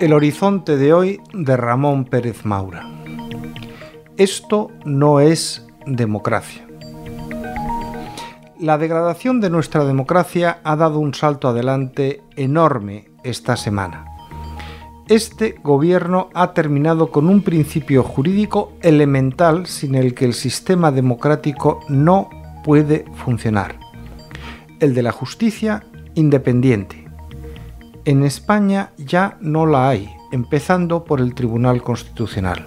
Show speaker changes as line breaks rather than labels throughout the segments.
El horizonte de hoy de Ramón Pérez Maura. Esto no es democracia. La degradación de nuestra democracia ha dado un salto adelante enorme esta semana. Este gobierno ha terminado con un principio jurídico elemental sin el que el sistema democrático no puede funcionar. El de la justicia independiente. En España ya no la hay, empezando por el Tribunal Constitucional.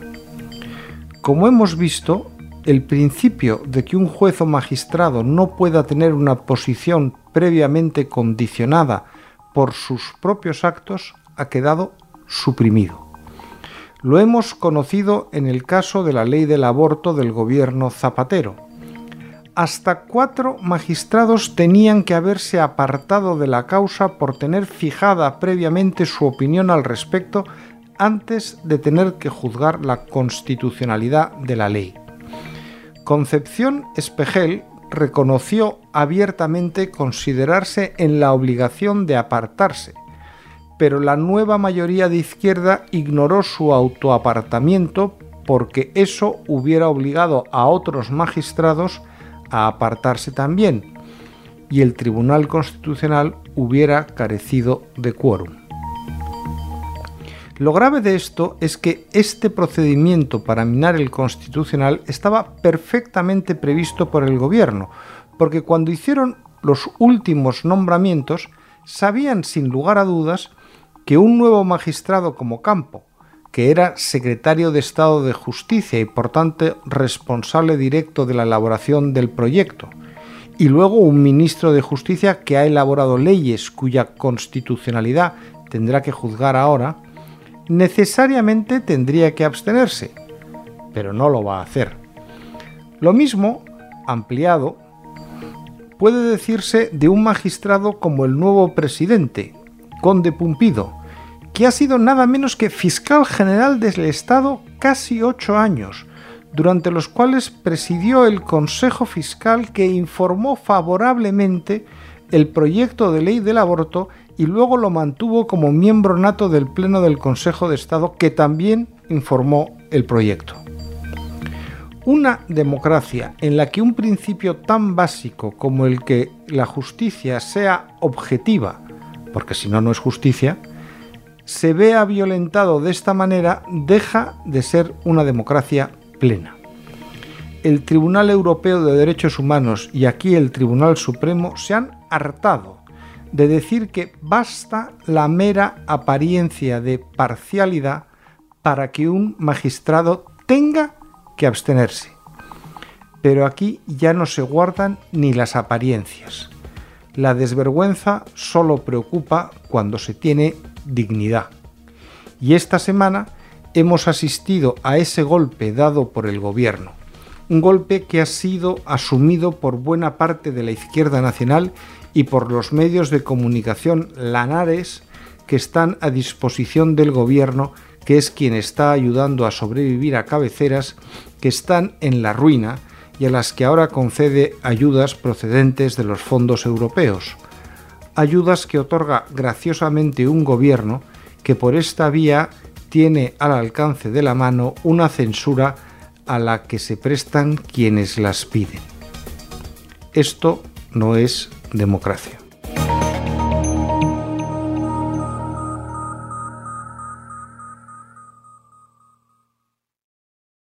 Como hemos visto, el principio de que un juez o magistrado no pueda tener una posición previamente condicionada por sus propios actos ha quedado suprimido. Lo hemos conocido en el caso de la ley del aborto del gobierno Zapatero. Hasta cuatro magistrados tenían que haberse apartado de la causa por tener fijada previamente su opinión al respecto antes de tener que juzgar la constitucionalidad de la ley. Concepción Espejel reconoció abiertamente considerarse en la obligación de apartarse, pero la nueva mayoría de izquierda ignoró su autoapartamiento porque eso hubiera obligado a otros magistrados a apartarse también y el Tribunal Constitucional hubiera carecido de quórum. Lo grave de esto es que este procedimiento para minar el Constitucional estaba perfectamente previsto por el Gobierno, porque cuando hicieron los últimos nombramientos sabían sin lugar a dudas que un nuevo magistrado como Campo, que era secretario de Estado de Justicia y por tanto responsable directo de la elaboración del proyecto, y luego un ministro de Justicia que ha elaborado leyes cuya constitucionalidad tendrá que juzgar ahora, necesariamente tendría que abstenerse, pero no lo va a hacer. Lo mismo, ampliado, puede decirse de un magistrado como el nuevo presidente, conde Pumpido, que ha sido nada menos que fiscal general del Estado casi ocho años, durante los cuales presidió el Consejo Fiscal que informó favorablemente el proyecto de ley del aborto y luego lo mantuvo como miembro nato del Pleno del Consejo de Estado que también informó el proyecto. Una democracia en la que un principio tan básico como el que la justicia sea objetiva, porque si no, no es justicia, se vea violentado de esta manera, deja de ser una democracia plena. El Tribunal Europeo de Derechos Humanos y aquí el Tribunal Supremo se han hartado de decir que basta la mera apariencia de parcialidad para que un magistrado tenga que abstenerse. Pero aquí ya no se guardan ni las apariencias. La desvergüenza solo preocupa cuando se tiene dignidad. Y esta semana hemos asistido a ese golpe dado por el gobierno. Un golpe que ha sido asumido por buena parte de la izquierda nacional y por los medios de comunicación lanares que están a disposición del gobierno, que es quien está ayudando a sobrevivir a cabeceras que están en la ruina y a las que ahora concede ayudas procedentes de los fondos europeos. Ayudas que otorga graciosamente un gobierno que por esta vía tiene al alcance de la mano una censura a la que se prestan quienes las piden. Esto no es democracia.